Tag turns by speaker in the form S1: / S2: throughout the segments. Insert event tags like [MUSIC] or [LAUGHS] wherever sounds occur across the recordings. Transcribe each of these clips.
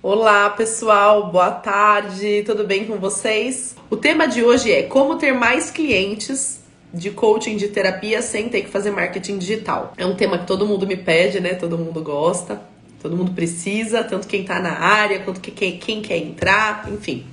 S1: Olá, pessoal, boa tarde, tudo bem com vocês? O tema de hoje é como ter mais clientes de coaching de terapia sem ter que fazer marketing digital. É um tema que todo mundo me pede, né? Todo mundo gosta, todo mundo precisa, tanto quem tá na área quanto quem, quem quer entrar, enfim.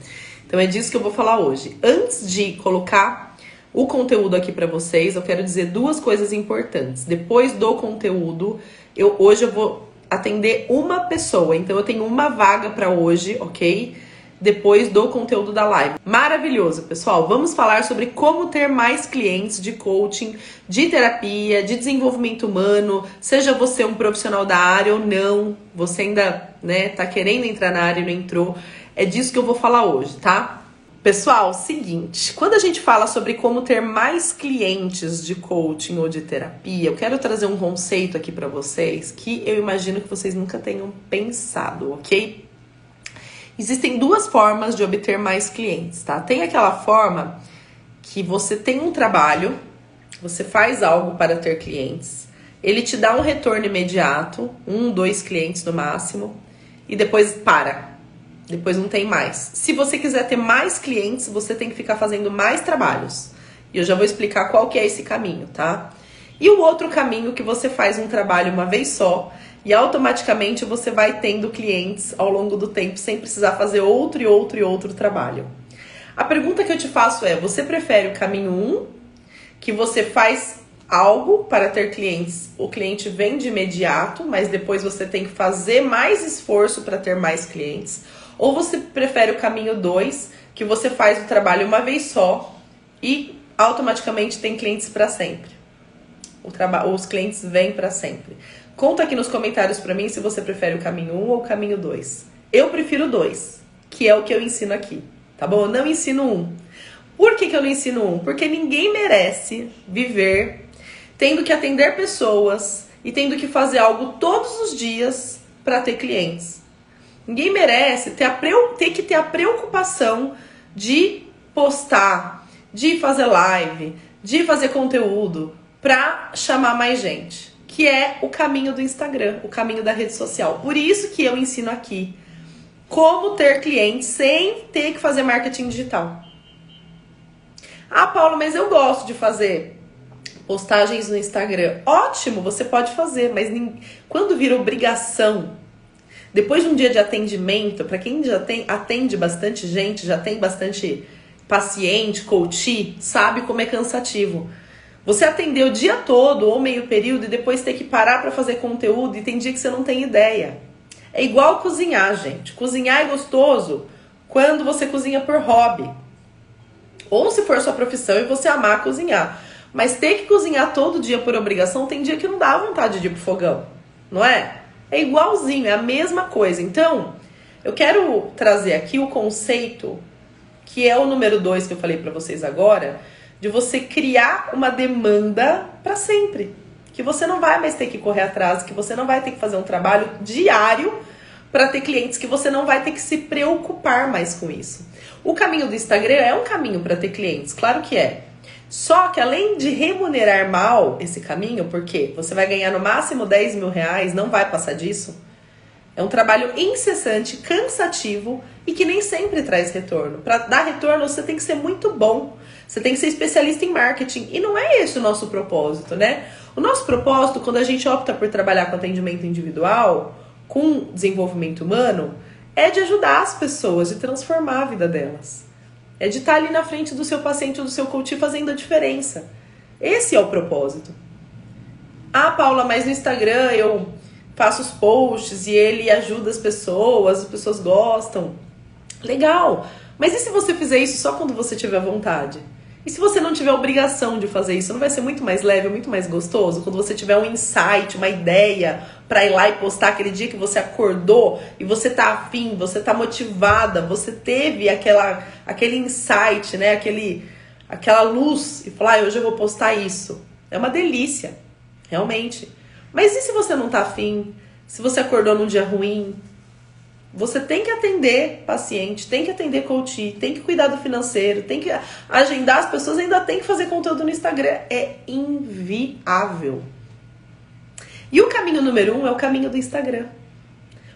S1: Então é disso que eu vou falar hoje. Antes de colocar o conteúdo aqui para vocês, eu quero dizer duas coisas importantes. Depois do conteúdo, eu hoje eu vou atender uma pessoa. Então eu tenho uma vaga para hoje, ok? Depois do conteúdo da live. Maravilhoso, pessoal. Vamos falar sobre como ter mais clientes de coaching, de terapia, de desenvolvimento humano. Seja você um profissional da área ou não, você ainda, né, tá querendo entrar na área e não entrou. É disso que eu vou falar hoje, tá? Pessoal, seguinte, quando a gente fala sobre como ter mais clientes de coaching ou de terapia, eu quero trazer um conceito aqui para vocês que eu imagino que vocês nunca tenham pensado, ok? Existem duas formas de obter mais clientes, tá? Tem aquela forma que você tem um trabalho, você faz algo para ter clientes, ele te dá um retorno imediato, um, dois clientes no máximo, e depois para depois não tem mais. Se você quiser ter mais clientes, você tem que ficar fazendo mais trabalhos. E eu já vou explicar qual que é esse caminho, tá? E o outro caminho que você faz um trabalho uma vez só e automaticamente você vai tendo clientes ao longo do tempo sem precisar fazer outro e outro e outro trabalho. A pergunta que eu te faço é: você prefere o caminho 1, um, que você faz algo para ter clientes, o cliente vem de imediato, mas depois você tem que fazer mais esforço para ter mais clientes? Ou você prefere o caminho 2, que você faz o trabalho uma vez só e automaticamente tem clientes para sempre. Os clientes vêm para sempre. Conta aqui nos comentários para mim se você prefere o caminho 1 um ou o caminho 2. Eu prefiro 2, que é o que eu ensino aqui, tá bom? Eu não ensino um. Por que, que eu não ensino um? Porque ninguém merece viver tendo que atender pessoas e tendo que fazer algo todos os dias para ter clientes. Ninguém merece ter, a, ter que ter a preocupação de postar, de fazer live, de fazer conteúdo para chamar mais gente, que é o caminho do Instagram, o caminho da rede social. Por isso que eu ensino aqui como ter clientes sem ter que fazer marketing digital. Ah, Paulo, mas eu gosto de fazer postagens no Instagram. Ótimo, você pode fazer, mas quando vira obrigação depois de um dia de atendimento, para quem já tem atende bastante gente, já tem bastante paciente, coach, sabe como é cansativo. Você atender o dia todo ou meio período e depois ter que parar para fazer conteúdo e tem dia que você não tem ideia. É igual cozinhar, gente. Cozinhar é gostoso quando você cozinha por hobby. Ou se for sua profissão e você amar cozinhar. Mas ter que cozinhar todo dia por obrigação, tem dia que não dá vontade de ir pro fogão, não é? É igualzinho, é a mesma coisa. Então, eu quero trazer aqui o conceito, que é o número dois que eu falei para vocês agora, de você criar uma demanda para sempre. Que você não vai mais ter que correr atrás, que você não vai ter que fazer um trabalho diário para ter clientes, que você não vai ter que se preocupar mais com isso. O caminho do Instagram é um caminho para ter clientes, claro que é. Só que além de remunerar mal esse caminho, porque você vai ganhar no máximo 10 mil reais, não vai passar disso. É um trabalho incessante, cansativo e que nem sempre traz retorno. Para dar retorno, você tem que ser muito bom. Você tem que ser especialista em marketing. E não é esse o nosso propósito, né? O nosso propósito, quando a gente opta por trabalhar com atendimento individual, com desenvolvimento humano, é de ajudar as pessoas, de transformar a vida delas. É de estar ali na frente do seu paciente ou do seu coach fazendo a diferença. Esse é o propósito. Ah, Paula, mas no Instagram eu faço os posts e ele ajuda as pessoas, as pessoas gostam. Legal. Mas e se você fizer isso só quando você tiver vontade? E se você não tiver obrigação de fazer isso, não vai ser muito mais leve, muito mais gostoso? Quando você tiver um insight, uma ideia para ir lá e postar aquele dia que você acordou e você tá afim, você tá motivada, você teve aquela, aquele insight, né? Aquele, aquela luz e falar, ah, hoje eu vou postar isso. É uma delícia, realmente. Mas e se você não tá afim? Se você acordou num dia ruim? Você tem que atender paciente, tem que atender coach, tem que cuidar do financeiro, tem que agendar as pessoas, ainda tem que fazer conteúdo no Instagram. É inviável. E o caminho número um é o caminho do Instagram.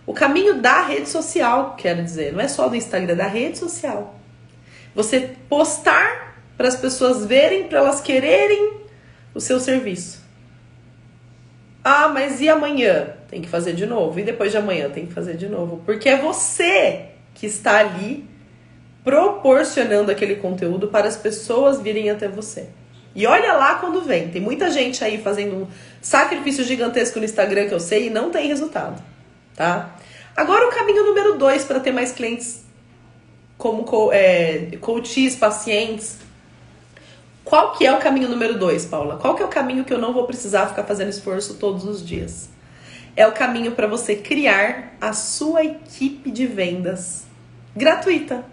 S1: O caminho da rede social, quero dizer, não é só do Instagram, é da rede social. Você postar para as pessoas verem, para elas quererem o seu serviço. Ah, mas e amanhã? Tem que fazer de novo. E depois de amanhã tem que fazer de novo. Porque é você que está ali proporcionando aquele conteúdo para as pessoas virem até você. E olha lá quando vem. Tem muita gente aí fazendo um sacrifício gigantesco no Instagram que eu sei e não tem resultado, tá? Agora o caminho número dois para ter mais clientes como é, coaches, pacientes. Qual que é o caminho número dois, Paula? Qual que é o caminho que eu não vou precisar ficar fazendo esforço todos os dias? É o caminho para você criar a sua equipe de vendas gratuita.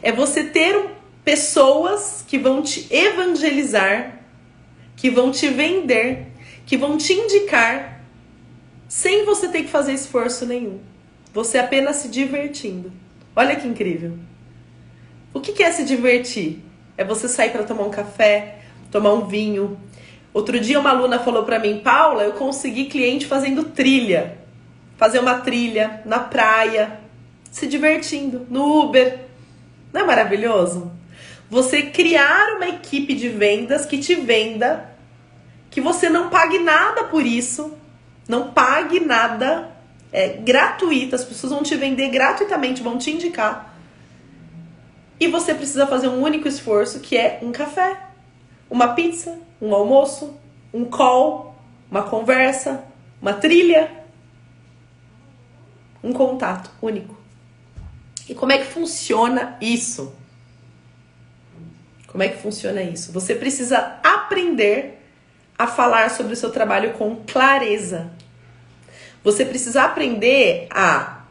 S1: É você ter pessoas que vão te evangelizar, que vão te vender, que vão te indicar, sem você ter que fazer esforço nenhum. Você apenas se divertindo. Olha que incrível. O que é se divertir? É você sair para tomar um café, tomar um vinho. Outro dia uma aluna falou para mim, Paula, eu consegui cliente fazendo trilha. Fazer uma trilha na praia, se divertindo, no Uber. Não é maravilhoso? Você criar uma equipe de vendas que te venda, que você não pague nada por isso, não pague nada, é gratuito, as pessoas vão te vender gratuitamente, vão te indicar. E você precisa fazer um único esforço, que é um café, uma pizza, um almoço, um call, uma conversa, uma trilha, um contato único. E como é que funciona isso? Como é que funciona isso? Você precisa aprender a falar sobre o seu trabalho com clareza. Você precisa aprender a,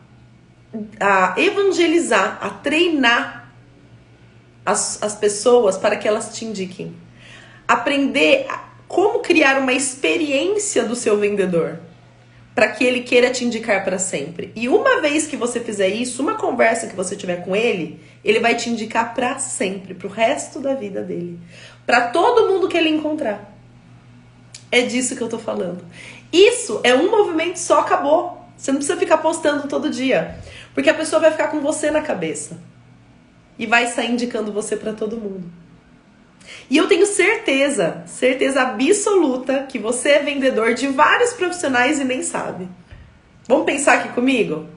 S1: a evangelizar, a treinar as, as pessoas para que elas te indiquem. Aprender como criar uma experiência do seu vendedor para que ele queira te indicar para sempre. E uma vez que você fizer isso, uma conversa que você tiver com ele, ele vai te indicar para sempre, pro resto da vida dele, para todo mundo que ele encontrar. É disso que eu tô falando. Isso é um movimento só acabou. Você não precisa ficar postando todo dia, porque a pessoa vai ficar com você na cabeça e vai sair indicando você para todo mundo. E eu tenho certeza, certeza absoluta que você é vendedor de vários profissionais e nem sabe. Vamos pensar aqui comigo?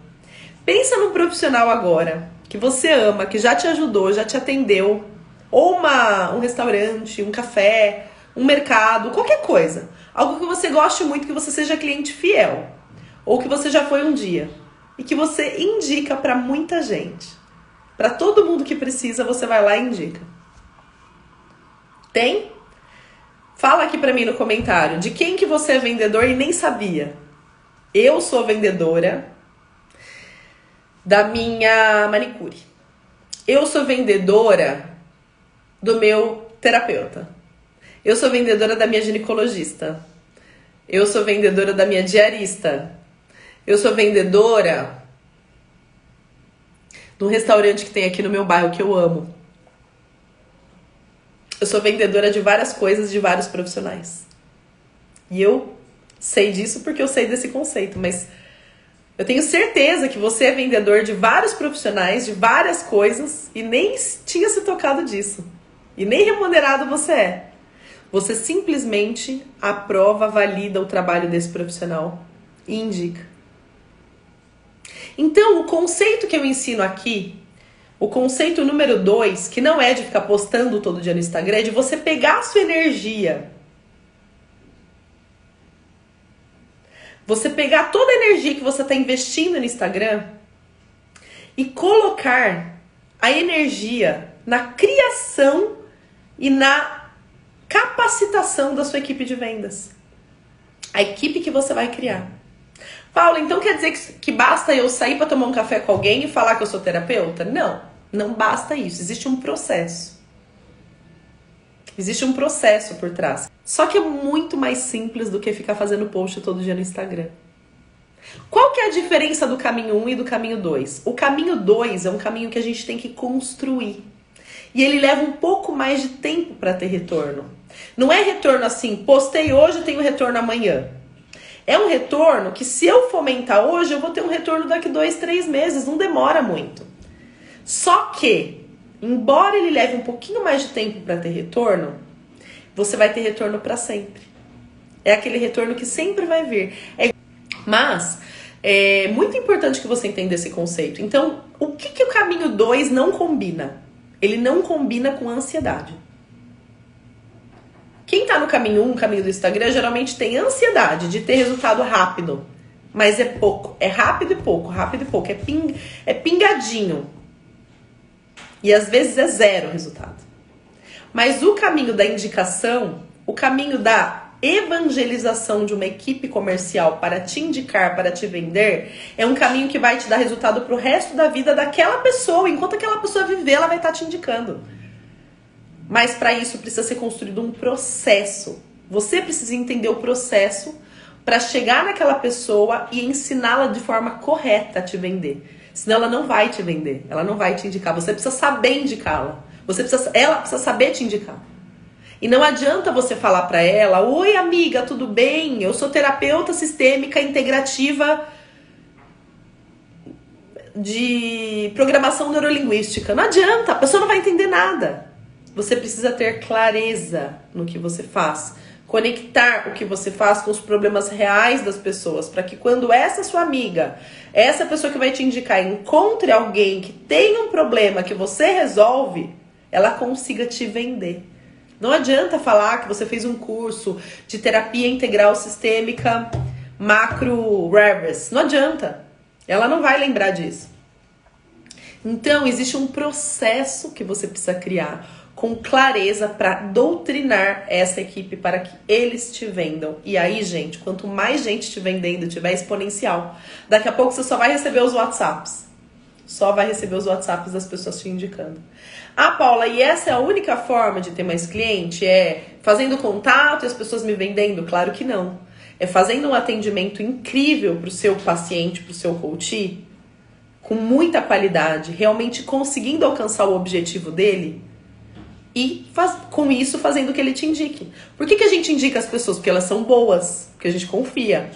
S1: Pensa num profissional agora que você ama, que já te ajudou, já te atendeu, ou uma, um restaurante, um café, um mercado, qualquer coisa. Algo que você goste muito, que você seja cliente fiel, ou que você já foi um dia e que você indica para muita gente. Para todo mundo que precisa, você vai lá e indica. Tem? Fala aqui para mim no comentário de quem que você é vendedor e nem sabia. Eu sou vendedora da minha manicure. Eu sou vendedora do meu terapeuta. Eu sou vendedora da minha ginecologista. Eu sou vendedora da minha diarista. Eu sou vendedora um restaurante que tem aqui no meu bairro que eu amo. Eu sou vendedora de várias coisas, de vários profissionais. E eu sei disso porque eu sei desse conceito, mas eu tenho certeza que você é vendedor de vários profissionais, de várias coisas e nem tinha se tocado disso. E nem remunerado você é. Você simplesmente aprova, valida o trabalho desse profissional e indica. Então, o conceito que eu ensino aqui o conceito número dois, que não é de ficar postando todo dia no Instagram, é de você pegar a sua energia. Você pegar toda a energia que você está investindo no Instagram e colocar a energia na criação e na capacitação da sua equipe de vendas. A equipe que você vai criar. Paula, então quer dizer que, que basta eu sair para tomar um café com alguém e falar que eu sou terapeuta? Não, não basta isso. Existe um processo. Existe um processo por trás. Só que é muito mais simples do que ficar fazendo post todo dia no Instagram. Qual que é a diferença do caminho 1 um e do caminho 2? O caminho 2 é um caminho que a gente tem que construir. E ele leva um pouco mais de tempo para ter retorno. Não é retorno assim, postei hoje, tenho retorno amanhã. É um retorno que, se eu fomentar hoje, eu vou ter um retorno daqui dois, três meses. Não demora muito. Só que, embora ele leve um pouquinho mais de tempo para ter retorno, você vai ter retorno para sempre. É aquele retorno que sempre vai vir. É... Mas é muito importante que você entenda esse conceito. Então, o que, que o caminho 2 não combina? Ele não combina com ansiedade. Quem tá no caminho 1, um, caminho do Instagram, geralmente tem ansiedade de ter resultado rápido. Mas é pouco. É rápido e pouco, rápido e pouco. É, ping, é pingadinho. E às vezes é zero resultado. Mas o caminho da indicação, o caminho da evangelização de uma equipe comercial para te indicar, para te vender, é um caminho que vai te dar resultado para o resto da vida daquela pessoa. Enquanto aquela pessoa viver, ela vai estar tá te indicando. Mas para isso precisa ser construído um processo. Você precisa entender o processo para chegar naquela pessoa e ensiná-la de forma correta a te vender. Senão ela não vai te vender, ela não vai te indicar. Você precisa saber indicá-la. Você precisa, ela precisa saber te indicar. E não adianta você falar para ela: "Oi, amiga, tudo bem? Eu sou terapeuta sistêmica integrativa de programação neurolinguística". Não adianta, a pessoa não vai entender nada. Você precisa ter clareza no que você faz, conectar o que você faz com os problemas reais das pessoas, para que quando essa sua amiga, essa pessoa que vai te indicar, encontre alguém que tem um problema que você resolve, ela consiga te vender. Não adianta falar que você fez um curso de terapia integral sistêmica macro reverse. Não adianta. Ela não vai lembrar disso. Então, existe um processo que você precisa criar com clareza para doutrinar essa equipe para que eles te vendam. E aí, gente, quanto mais gente te vendendo, tiver exponencial. Daqui a pouco você só vai receber os WhatsApps. Só vai receber os WhatsApps das pessoas te indicando. Ah, Paula, e essa é a única forma de ter mais cliente? É fazendo contato e as pessoas me vendendo? Claro que não. É fazendo um atendimento incrível para o seu paciente, para o seu coach, com muita qualidade, realmente conseguindo alcançar o objetivo dele e faz, com isso fazendo o que ele te indique. Por que, que a gente indica as pessoas? Porque elas são boas, porque a gente confia.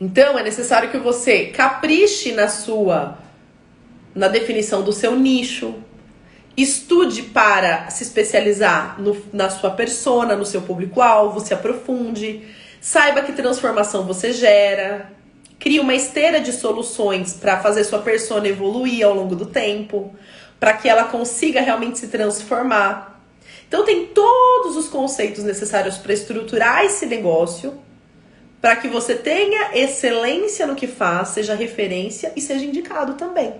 S1: Então é necessário que você capriche na sua na definição do seu nicho, Estude para se especializar no, na sua persona, no seu público-alvo, se aprofunde. Saiba que transformação você gera. Crie uma esteira de soluções para fazer sua persona evoluir ao longo do tempo, para que ela consiga realmente se transformar. Então tem todos os conceitos necessários para estruturar esse negócio, para que você tenha excelência no que faz, seja referência e seja indicado também.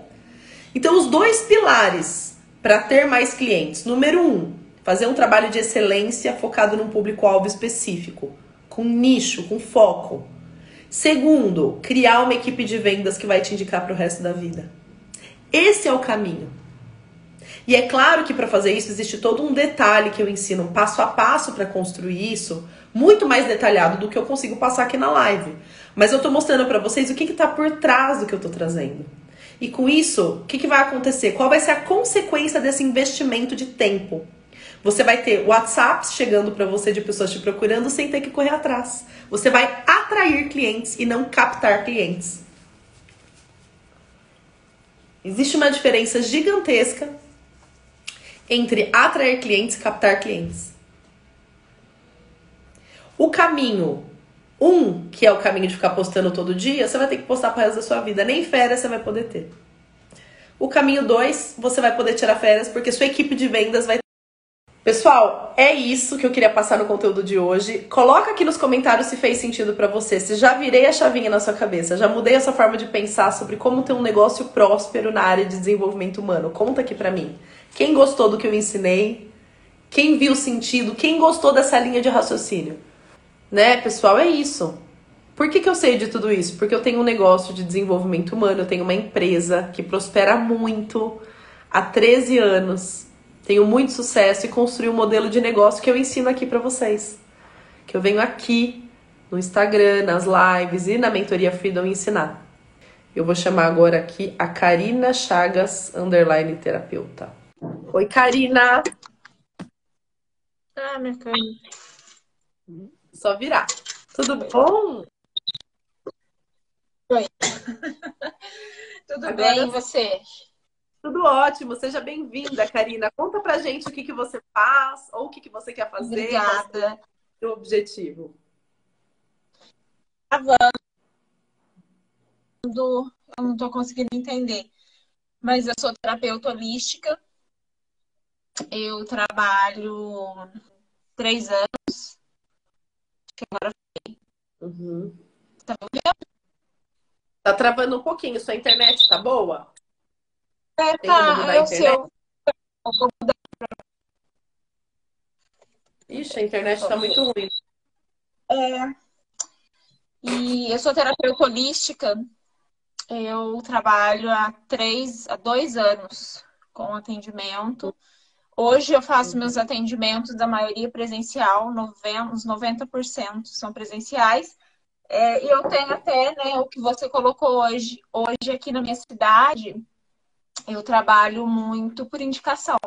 S1: Então os dois pilares para ter mais clientes? Número um, fazer um trabalho de excelência focado num público-alvo específico, com nicho, com foco. Segundo, criar uma equipe de vendas que vai te indicar para o resto da vida. Esse é o caminho. E é claro que para fazer isso existe todo um detalhe que eu ensino, um passo a passo para construir isso, muito mais detalhado do que eu consigo passar aqui na live. Mas eu estou mostrando para vocês o que está por trás do que eu estou trazendo. E com isso, o que, que vai acontecer? Qual vai ser a consequência desse investimento de tempo? Você vai ter WhatsApps chegando para você de pessoas te procurando sem ter que correr atrás. Você vai atrair clientes e não captar clientes. Existe uma diferença gigantesca entre atrair clientes e captar clientes. O caminho um, que é o caminho de ficar postando todo dia, você vai ter que postar pro resto da sua vida. Nem férias você vai poder ter. O caminho dois, você vai poder tirar férias porque sua equipe de vendas vai. Pessoal, é isso que eu queria passar no conteúdo de hoje. Coloca aqui nos comentários se fez sentido para você, se já virei a chavinha na sua cabeça, já mudei a sua forma de pensar sobre como ter um negócio próspero na área de desenvolvimento humano. Conta aqui pra mim. Quem gostou do que eu ensinei? Quem viu sentido? Quem gostou dessa linha de raciocínio? Né, pessoal, é isso. Por que, que eu sei de tudo isso? Porque eu tenho um negócio de desenvolvimento humano, eu tenho uma empresa que prospera muito há 13 anos. Tenho muito sucesso e construí um modelo de negócio que eu ensino aqui para vocês. Que eu venho aqui no Instagram, nas lives e na mentoria Freedom ensinar. Eu vou chamar agora aqui a Karina Chagas, underline terapeuta. Oi, Karina!
S2: Ah, minha Karina.
S1: Só virar. Tudo bom?
S2: Oi. [LAUGHS] Tudo Agora, bem, e você?
S1: Tudo ótimo, seja bem-vinda, Karina. Conta pra gente o que, que você faz ou o que, que você quer fazer.
S2: Obrigada.
S1: O objetivo.
S2: Gravando. Eu não estou conseguindo entender. Mas eu sou terapeuta holística. Eu trabalho três anos. Agora
S1: Uhum. Tá ouvindo? Tá travando um pouquinho. Sua internet tá boa?
S2: É, tá. Eu sei.
S1: Ixi, a internet tá muito ruim.
S2: É. E eu sou terapeuta holística. Eu trabalho há três, há dois anos com atendimento. Hoje eu faço meus atendimentos da maioria presencial, uns 90% são presenciais. É, e eu tenho até né, o que você colocou hoje. Hoje, aqui na minha cidade, eu trabalho muito por indicação.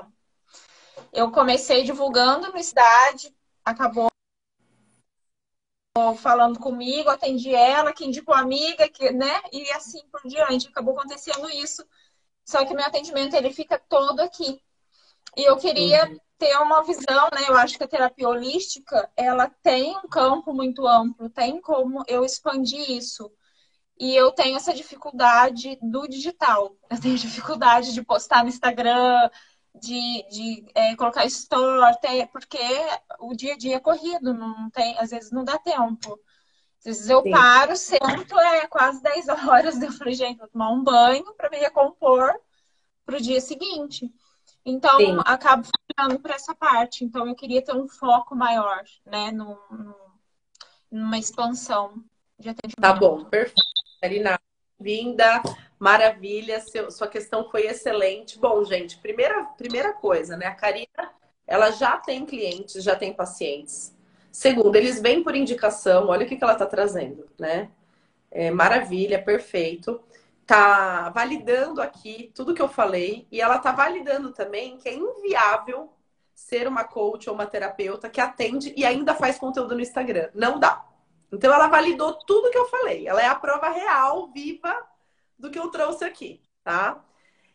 S2: Eu comecei divulgando na cidade, acabou falando comigo, atendi ela, que indicou amiga, que, né? E assim por diante. Acabou acontecendo isso. Só que meu atendimento ele fica todo aqui. E eu queria uhum ter uma visão, né? Eu acho que a terapia holística, ela tem um campo muito amplo, tem como eu expandir isso. E eu tenho essa dificuldade do digital. Eu tenho [LAUGHS] dificuldade de postar no Instagram, de, de é, colocar store, até porque o dia a dia é corrido, não tem, às vezes não dá tempo. Às vezes eu Sim. paro, sento, é quase [LAUGHS] 10 horas, eu falei, gente, vou tomar um banho para me recompor para o dia seguinte. Então, Sim. acabo ficando para essa parte. Então, eu queria ter um foco maior, né? Numa expansão de atendimento.
S1: Tá bom, perfeito. Karina, vinda, maravilha. Seu, sua questão foi excelente. Bom, gente, primeira, primeira coisa, né? A Karina, ela já tem clientes, já tem pacientes. Segundo, eles vêm por indicação. Olha o que, que ela está trazendo, né? É, maravilha, perfeito tá validando aqui tudo que eu falei e ela tá validando também que é inviável ser uma coach ou uma terapeuta que atende e ainda faz conteúdo no Instagram. Não dá. Então ela validou tudo que eu falei. Ela é a prova real, viva do que eu trouxe aqui, tá?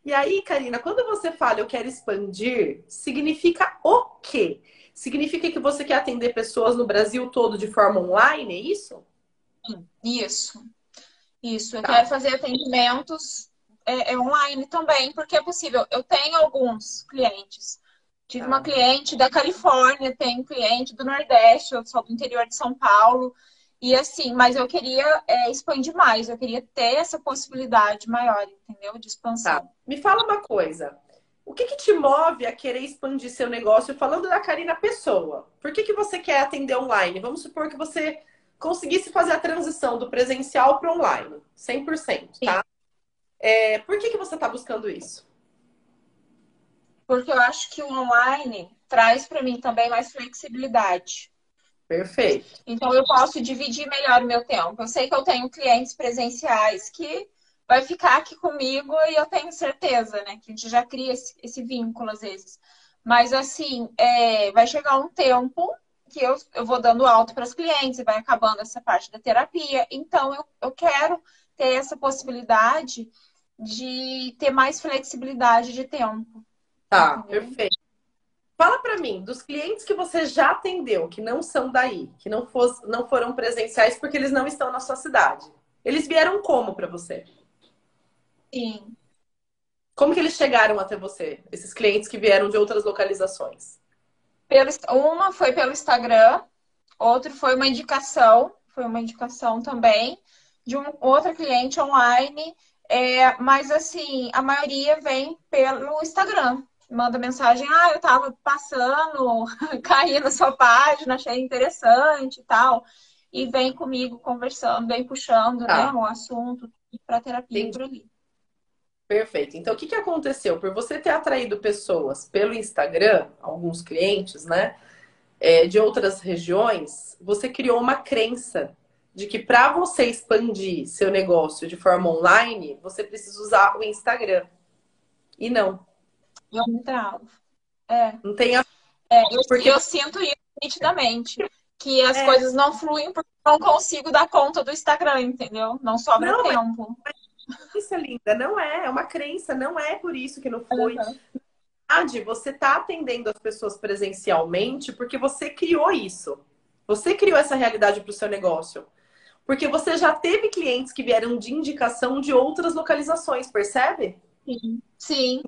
S1: E aí, Karina, quando você fala eu quero expandir, significa o quê? Significa que você quer atender pessoas no Brasil todo de forma online, é isso?
S2: Isso. Isso, eu tá. quero fazer atendimentos é, é, online também, porque é possível. Eu tenho alguns clientes. Tive tá. uma cliente da Califórnia, tenho cliente do Nordeste, eu sou do interior de São Paulo. E assim, mas eu queria é, expandir mais, eu queria ter essa possibilidade maior, entendeu? De expansão. Tá.
S1: Me fala uma coisa. O que, que, te move a querer expandir seu negócio? Falando da Karina Pessoa, por que, que você quer atender online? Vamos supor que você conseguisse fazer a transição do presencial para online, 100%, tá? É, por que, que você está buscando isso?
S2: Porque eu acho que o online traz para mim também mais flexibilidade.
S1: Perfeito.
S2: Então eu posso dividir melhor o meu tempo. Eu sei que eu tenho clientes presenciais que vai ficar aqui comigo e eu tenho certeza, né? Que a gente já cria esse, esse vínculo às vezes. Mas assim, é, vai chegar um tempo que eu, eu vou dando alto para os clientes e vai acabando essa parte da terapia. Então, eu, eu quero ter essa possibilidade de ter mais flexibilidade de tempo.
S1: Tá, entendeu? perfeito. Fala para mim, dos clientes que você já atendeu, que não são daí, que não, fosse, não foram presenciais porque eles não estão na sua cidade. Eles vieram como para você?
S2: Sim.
S1: Como que eles chegaram até você? Esses clientes que vieram de outras localizações?
S2: Pelo, uma foi pelo Instagram, outro foi uma indicação, foi uma indicação também de um outra cliente online. É, mas assim, a maioria vem pelo Instagram. Manda mensagem, ah, eu tava passando, [LAUGHS] caí na sua página, achei interessante e tal. E vem comigo conversando, vem puxando tá. né, o assunto para terapia Entendi. por ali.
S1: Perfeito. Então, o que, que aconteceu? Por você ter atraído pessoas pelo Instagram, alguns clientes, né, é, de outras regiões, você criou uma crença de que para você expandir seu negócio de forma online, você precisa usar o Instagram. E não.
S2: Eu não travo. É.
S1: Não tem a...
S2: É, eu, Porque... eu sinto isso nitidamente. que as é. coisas não fluem porque não consigo dar conta do Instagram, entendeu? Não sobra não, tempo.
S1: Isso é linda, não é, é uma crença, não é por isso que não foi. Uhum. verdade, você está atendendo as pessoas presencialmente porque você criou isso. Você criou essa realidade para o seu negócio. Porque você já teve clientes que vieram de indicação de outras localizações, percebe?
S2: Sim. Sim.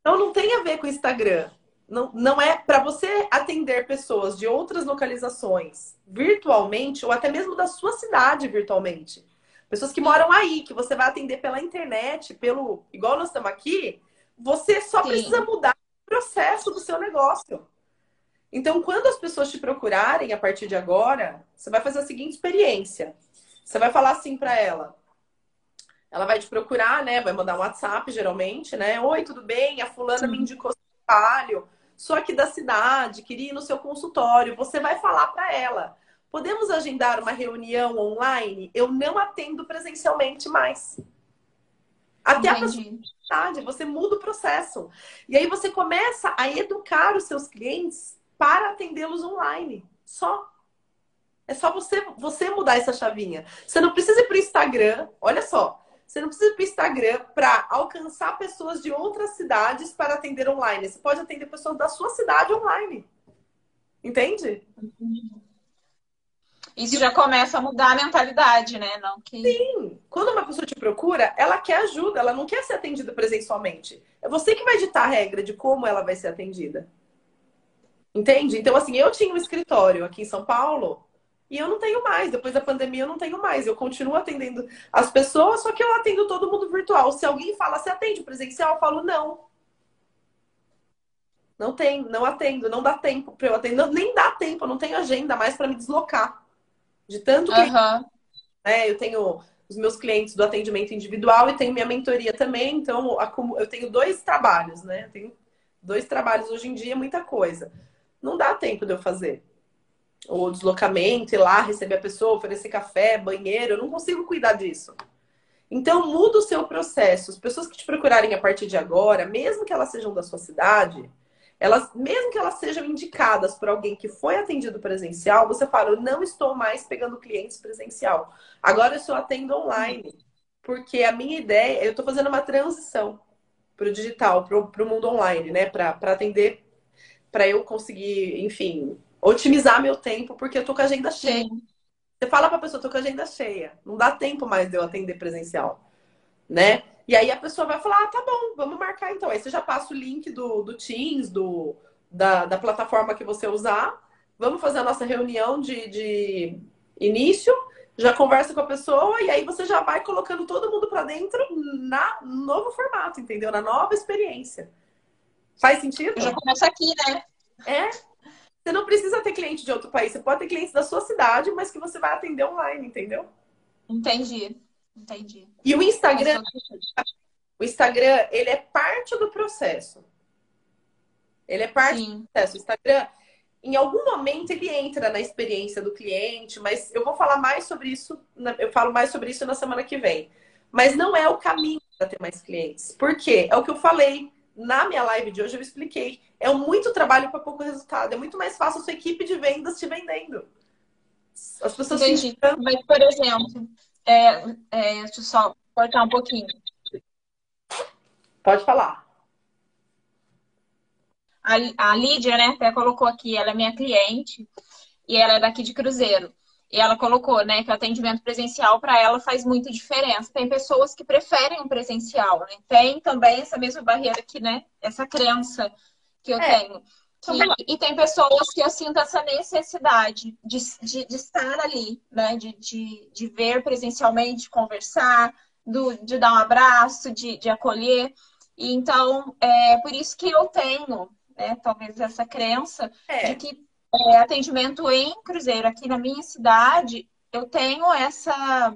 S1: Então não tem a ver com o Instagram. Não, não é para você atender pessoas de outras localizações virtualmente ou até mesmo da sua cidade virtualmente. Pessoas que moram aí, que você vai atender pela internet, pelo igual nós estamos aqui, você só Sim. precisa mudar o processo do seu negócio. Então, quando as pessoas te procurarem a partir de agora, você vai fazer a seguinte experiência. Você vai falar assim para ela: ela vai te procurar, né? Vai mandar um WhatsApp, geralmente, né? Oi, tudo bem? A fulana Sim. me indicou seu trabalho. Sou aqui da cidade, queria ir no seu consultório. Você vai falar para ela. Podemos agendar uma reunião online? Eu não atendo presencialmente mais. Até Entendi. a pessoa você muda o processo. E aí você começa a educar os seus clientes para atendê-los online. Só. É só você, você mudar essa chavinha. Você não precisa ir para o Instagram. Olha só. Você não precisa ir para o Instagram para alcançar pessoas de outras cidades para atender online. Você pode atender pessoas da sua cidade online. Entende?
S2: Isso já começa a mudar a mentalidade, né? Não que...
S1: Sim. Quando uma pessoa te procura, ela quer ajuda, ela não quer ser atendida presencialmente. É você que vai ditar a regra de como ela vai ser atendida. Entende? Então, assim, eu tinha um escritório aqui em São Paulo e eu não tenho mais. Depois da pandemia, eu não tenho mais. Eu continuo atendendo as pessoas, só que eu atendo todo mundo virtual. Se alguém fala, você atende presencial? Eu falo, não. Não tem, não atendo, não dá tempo para eu atender. nem dá tempo, eu não tenho agenda mais para me deslocar. De tanto que. Uhum. Né, eu tenho os meus clientes do atendimento individual e tenho minha mentoria também. Então, eu tenho dois trabalhos, né? Eu tenho dois trabalhos hoje em dia, muita coisa. Não dá tempo de eu fazer o deslocamento, ir lá receber a pessoa, oferecer café, banheiro, eu não consigo cuidar disso. Então, muda o seu processo. As pessoas que te procurarem a partir de agora, mesmo que elas sejam da sua cidade, elas, mesmo que elas sejam indicadas por alguém que foi atendido presencial, você fala, eu não estou mais pegando clientes presencial. Agora eu só atendo online. Porque a minha ideia, eu estou fazendo uma transição para o digital, para o mundo online, né? Para atender, para eu conseguir, enfim, otimizar meu tempo, porque eu tô com a agenda cheia. Sim. Você fala pra pessoa, tô com a agenda cheia. Não dá tempo mais de eu atender presencial, né? E aí a pessoa vai falar, ah, tá bom, vamos marcar então. Aí você já passa o link do, do Teams, do, da, da plataforma que você usar. Vamos fazer a nossa reunião de, de início, já conversa com a pessoa e aí você já vai colocando todo mundo para dentro na no novo formato, entendeu? Na nova experiência. Faz sentido?
S2: Eu já começa aqui, né?
S1: É, você não precisa ter cliente de outro país. Você pode ter clientes da sua cidade, mas que você vai atender online, entendeu?
S2: Entendi. Entendi.
S1: E o Instagram, o Instagram, ele é parte do processo. Ele é parte Sim. do processo. O Instagram, em algum momento, ele entra na experiência do cliente, mas eu vou falar mais sobre isso, eu falo mais sobre isso na semana que vem. Mas não é o caminho para ter mais clientes. Por quê? É o que eu falei na minha live de hoje, eu expliquei é muito trabalho para pouco resultado. É muito mais fácil a sua equipe de vendas te vendendo.
S2: As pessoas Entendi. Se... Mas, por exemplo, é, é, deixa eu só cortar um pouquinho.
S1: Pode falar.
S2: A, a Lídia, né, até colocou aqui, ela é minha cliente e ela é daqui de Cruzeiro. E ela colocou, né, que o atendimento presencial para ela faz muita diferença. Tem pessoas que preferem o presencial, né? Tem também essa mesma barreira aqui, né? Essa crença que eu é. tenho. Que, e tem pessoas que eu sinto essa necessidade de, de, de estar ali, né? De, de, de ver presencialmente, conversar, do, de dar um abraço, de, de acolher. E então, é por isso que eu tenho, né, talvez essa crença é. de que é, atendimento em Cruzeiro, aqui na minha cidade, eu tenho essa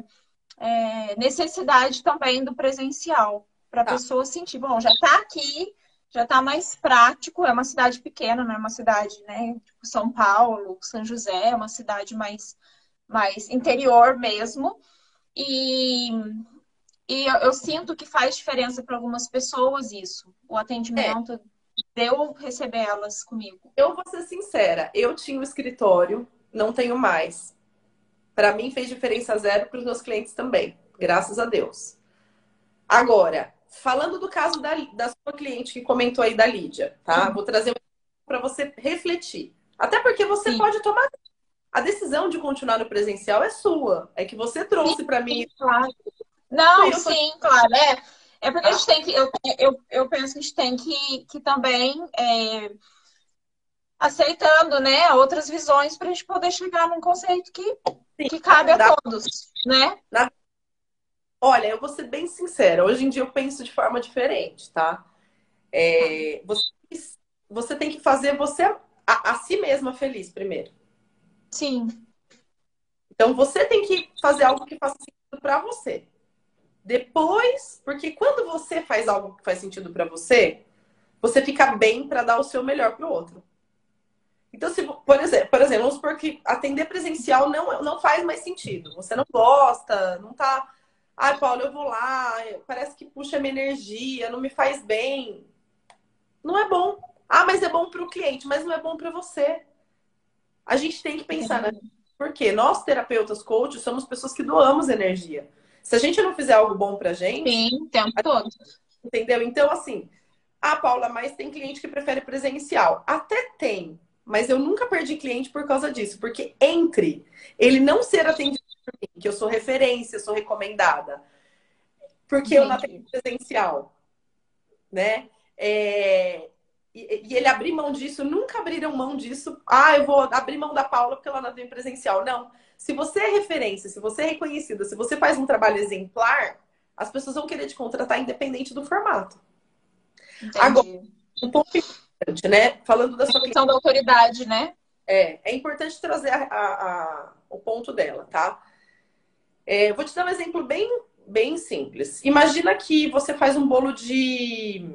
S2: é, necessidade também do presencial, para a tá. pessoa sentir, bom, já está aqui, já está mais prático. É uma cidade pequena, não é uma cidade, né? Tipo São Paulo, São José, é uma cidade mais, mais interior mesmo. E, e eu, eu sinto que faz diferença para algumas pessoas isso, o atendimento. É. De eu receber elas comigo.
S1: Eu vou ser sincera, eu tinha um escritório não tenho mais. Para mim fez diferença zero para os meus clientes também, graças a Deus. Agora, falando do caso da, da sua cliente que comentou aí da Lídia, tá? Uhum. Vou trazer um para você refletir. Até porque você Sim. pode tomar a decisão de continuar no presencial é sua. É que você trouxe para mim.
S2: Claro. Não, sim, claro. É, é porque a gente tem que. Eu, eu, eu penso que a gente tem que, que também. É, aceitando, né, outras visões para a gente poder chegar num conceito que, sim, que cabe a todos, né? Na...
S1: Olha, eu vou ser bem sincera. Hoje em dia eu penso de forma diferente, tá? É, você, você tem que fazer você a, a si mesma feliz primeiro.
S2: Sim.
S1: Então você tem que fazer algo que faça sentido para você. Depois, porque quando você faz algo que faz sentido para você, você fica bem para dar o seu melhor para o outro. Então, se, por exemplo, por exemplo, vamos supor que atender presencial não, não faz mais sentido. Você não gosta, não tá. Ai, Paulo, eu vou lá, parece que puxa minha energia, não me faz bem. Não é bom. Ah, mas é bom para o cliente, mas não é bom para você. A gente tem que pensar, né? Porque nós, terapeutas, coaches, somos pessoas que doamos energia. Se a gente não fizer algo bom pra gente.
S2: Sim, o tempo todo.
S1: Entendeu? Então, assim, ah, Paula, mas tem cliente que prefere presencial. Até tem, mas eu nunca perdi cliente por causa disso. Porque entre ele não ser atendido que eu sou referência, sou recomendada, porque eu não atendo presencial, né? É, e, e, ele abrir mão disso, nunca abriram mão disso. Ah, eu vou abrir mão da Paula porque ela não tem presencial. Não. Se você é referência, se você é reconhecida, se você faz um trabalho exemplar, as pessoas vão querer te contratar independente do formato.
S2: Entendi. Agora,
S1: um ponto importante, né? Falando da
S2: sua questão da autoridade, né?
S1: É, é importante trazer a, a, a, o ponto dela, tá? É, vou te dar um exemplo bem, bem simples. Imagina que você faz um bolo de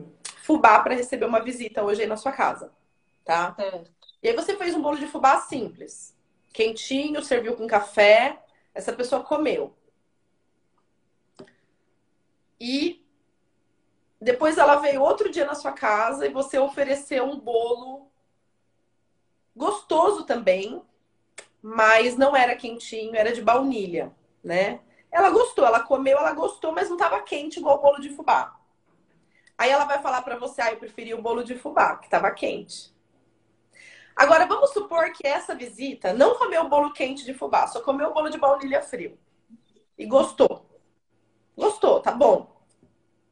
S1: fubá para receber uma visita hoje aí na sua casa, tá? É. E aí você fez um bolo de fubá simples, quentinho, serviu com café, essa pessoa comeu. E depois ela veio outro dia na sua casa e você ofereceu um bolo gostoso também, mas não era quentinho, era de baunilha, né? Ela gostou, ela comeu, ela gostou, mas não estava quente igual o bolo de fubá. Aí ela vai falar para você, ah, eu preferi o bolo de fubá, que estava quente. Agora, vamos supor que essa visita não comeu o bolo quente de fubá, só comeu o bolo de baunilha frio. E gostou. Gostou, tá bom.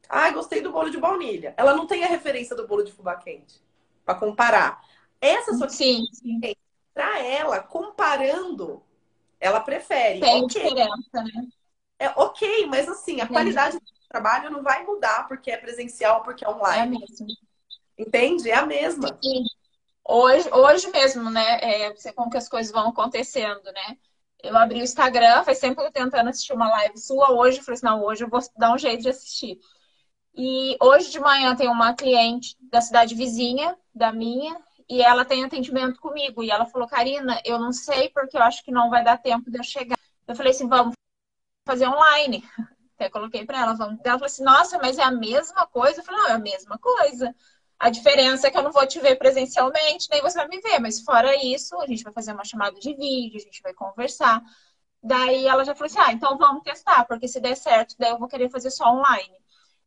S1: Ah, gostei do bolo de baunilha. Ela não tem a referência do bolo de fubá quente para comparar. Essa sua
S2: sim,
S1: para ela, comparando, ela prefere.
S2: Tem okay. diferença, né?
S1: É ok, mas assim, a qualidade trabalho não vai mudar porque é presencial, porque é online.
S2: É mesmo.
S1: Entende? É a mesma.
S2: Sim. Hoje, hoje mesmo, né? É, você como que as coisas vão acontecendo, né? Eu abri o Instagram, faz tempo que eu tentando assistir uma live sua. Hoje, eu falei assim, não, hoje eu vou dar um jeito de assistir. E hoje de manhã tem uma cliente da cidade vizinha, da minha, e ela tem atendimento comigo. E ela falou, Karina, eu não sei porque eu acho que não vai dar tempo de eu chegar. Eu falei assim, vamos fazer online. [LAUGHS] Até coloquei para ela. Ela falou assim: nossa, mas é a mesma coisa? Eu falei: não, é a mesma coisa. A diferença é que eu não vou te ver presencialmente, nem você vai me ver. Mas fora isso, a gente vai fazer uma chamada de vídeo, a gente vai conversar. Daí ela já falou assim: ah, então vamos testar, porque se der certo, daí eu vou querer fazer só online.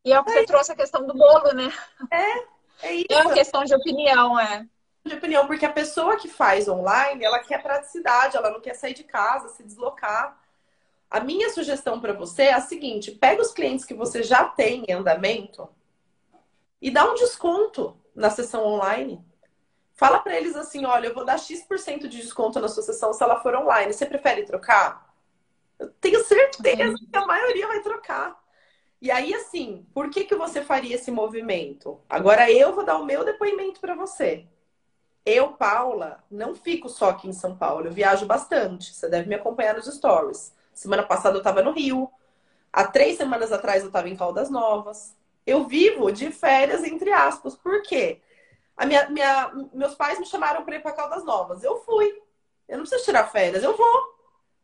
S2: E é o que é. você trouxe a questão do bolo, né?
S1: É, é isso.
S2: É uma questão de opinião, é.
S1: De opinião, porque a pessoa que faz online, ela quer praticidade, ela não quer sair de casa, se deslocar. A minha sugestão para você é a seguinte: pega os clientes que você já tem em andamento e dá um desconto na sessão online. Fala para eles assim: olha, eu vou dar X% de desconto na sua sessão se ela for online. Você prefere trocar? Eu tenho certeza que a maioria vai trocar. E aí, assim, por que, que você faria esse movimento? Agora eu vou dar o meu depoimento para você. Eu, Paula, não fico só aqui em São Paulo, eu viajo bastante. Você deve me acompanhar nos stories. Semana passada eu estava no Rio. Há três semanas atrás eu estava em Caldas Novas. Eu vivo de férias, entre aspas. Por quê? A minha, minha, meus pais me chamaram para ir para Caldas Novas. Eu fui. Eu não preciso tirar férias, eu vou.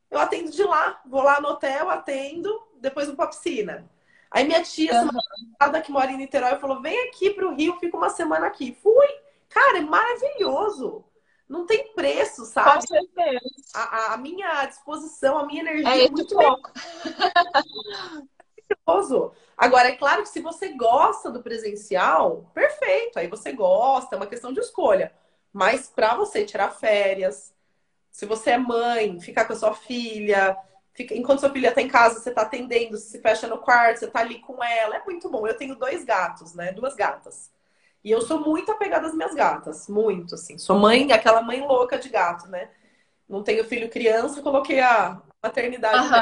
S1: Eu atendo de lá. Vou lá no hotel, atendo, depois vou para piscina. Aí minha tia, uhum. semana passada, que mora em Niterói, falou: vem aqui para o Rio, fica uma semana aqui. Fui. Cara, é maravilhoso. não tem preço, sabe?
S2: Com certeza.
S1: A, a minha disposição, a minha energia
S2: é, é muito pouco.
S1: Agora, é claro que se você gosta do presencial, perfeito, aí você gosta, é uma questão de escolha. Mas para você tirar férias, se você é mãe, ficar com a sua filha, fica, enquanto sua filha está em casa, você está atendendo, se fecha no quarto, você está ali com ela, é muito bom. Eu tenho dois gatos, né? Duas gatas. E eu sou muito apegada às minhas gatas, muito, assim. Sou mãe, aquela mãe louca de gato, né? Não tenho filho criança, coloquei a maternidade.
S2: Uhum.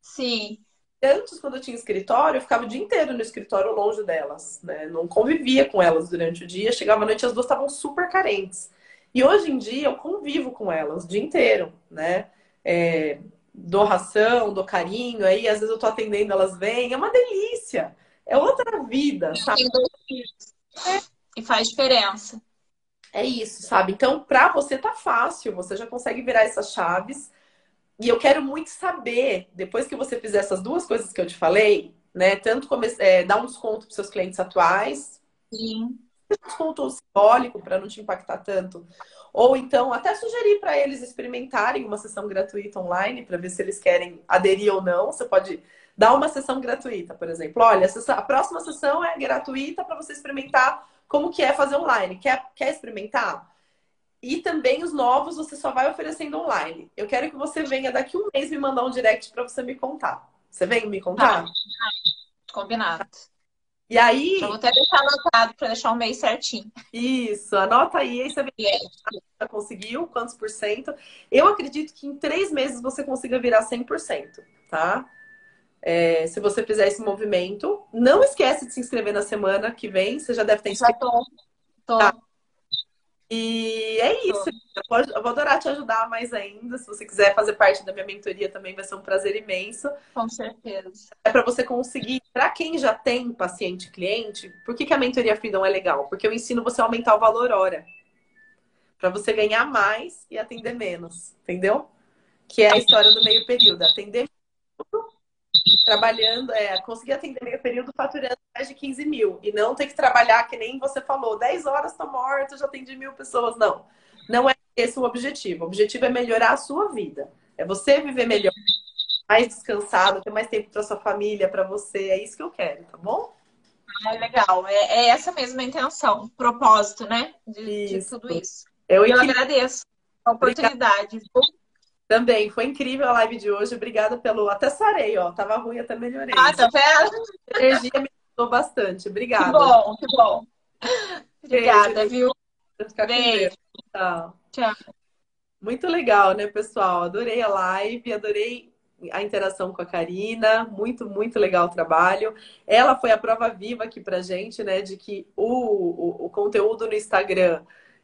S2: Sim.
S1: Antes, quando eu tinha escritório, eu ficava o dia inteiro no escritório longe delas, né? Não convivia com elas durante o dia. Chegava à noite, as duas estavam super carentes. E hoje em dia eu convivo com elas o dia inteiro, né? É, dou ração, dou carinho, aí às vezes eu tô atendendo, elas vêm, é uma delícia. É outra vida, sabe?
S2: E faz diferença.
S1: É isso, sabe? Então, pra você tá fácil, você já consegue virar essas chaves e eu quero muito saber, depois que você fizer essas duas coisas que eu te falei, né? Tanto é, dar um desconto para seus clientes atuais.
S2: Sim.
S1: Um desconto simbólico para não te impactar tanto. Ou então até sugerir para eles experimentarem uma sessão gratuita online para ver se eles querem aderir ou não. Você pode dar uma sessão gratuita, por exemplo. Olha, a próxima sessão é gratuita para você experimentar como que é fazer online. Quer, quer experimentar? E também os novos você só vai oferecendo online. Eu quero que você venha daqui um mês me mandar um direct para você me contar. Você vem me contar?
S2: Combinado.
S1: E aí.
S2: Eu vou até deixar anotado para deixar um mês certinho.
S1: Isso, anota aí, aí você vê já conseguiu, quantos por cento. Eu acredito que em três meses você consiga virar 100%, tá? É, se você fizer esse movimento, não esquece de se inscrever na semana que vem. Você já deve ter
S2: inscrito. Já tô. tô.
S1: Tá. E é isso. Eu vou adorar te ajudar mais ainda. Se você quiser fazer parte da minha mentoria também vai ser um prazer imenso.
S2: Com certeza.
S1: É para você conseguir, para quem já tem paciente cliente, por que, que a mentoria Freedom é legal? Porque eu ensino você a aumentar o valor hora. Para você ganhar mais e atender menos. Entendeu? Que é a história do meio período. Atender trabalhando, é, conseguir atender meio período faturando mais de 15 mil. E não ter que trabalhar, que nem você falou, 10 horas tô morto, já atendi mil pessoas. Não. Não é esse o objetivo. O objetivo é melhorar a sua vida. É você viver melhor, mais descansado, ter mais tempo para sua família, para você. É isso que eu quero, tá bom?
S2: É legal. É, é essa mesma intenção, propósito, né? De, de tudo isso.
S1: Eu,
S2: eu agradeço a oportunidade. Obrigada.
S1: Também, foi incrível a live de hoje. Obrigada pelo. Até sarei, ó. Tava ruim, até melhorei.
S2: Ah, tá vendo?
S1: A energia me ajudou bastante. Obrigada.
S2: Que bom, que bom. Obrigada, Beijo. viu?
S1: Beijo. Tchau. Tchau. Muito legal, né, pessoal? Adorei a live, adorei a interação com a Karina. Muito, muito legal o trabalho. Ela foi a prova viva aqui pra gente, né, de que o, o, o conteúdo no Instagram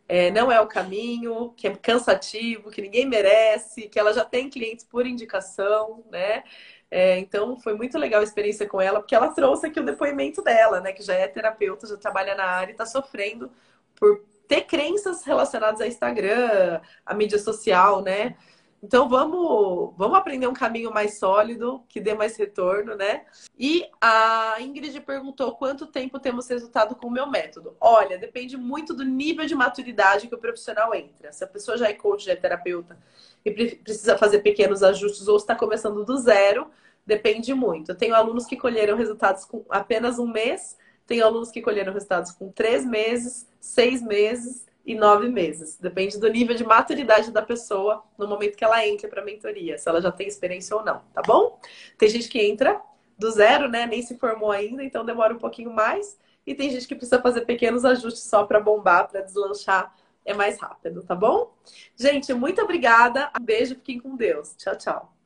S1: é, não é o caminho, que é cansativo, que ninguém merece, que ela já tem clientes por indicação, né? É, então foi muito legal a experiência com ela, porque ela trouxe aqui o depoimento dela, né? Que já é terapeuta, já trabalha na área e está sofrendo por ter crenças relacionadas a Instagram, a mídia social, né? Então vamos, vamos aprender um caminho mais sólido, que dê mais retorno, né? E a Ingrid perguntou quanto tempo temos resultado com o meu método. Olha, depende muito do nível de maturidade que o profissional entra. Se a pessoa já é coach, já é terapeuta e precisa fazer pequenos ajustes ou está começando do zero, depende muito. Eu tenho alunos que colheram resultados com apenas um mês, tenho alunos que colheram resultados com três meses, seis meses e nove meses. Depende do nível de maturidade da pessoa no momento que ela entra para a mentoria, se ela já tem experiência ou não, tá bom? Tem gente que entra do zero, né? Nem se formou ainda, então demora um pouquinho mais. E tem gente que precisa fazer pequenos ajustes só para bombar, para deslanchar. É mais rápido, tá bom? Gente, muito obrigada. Um beijo, fiquem com Deus. Tchau, tchau.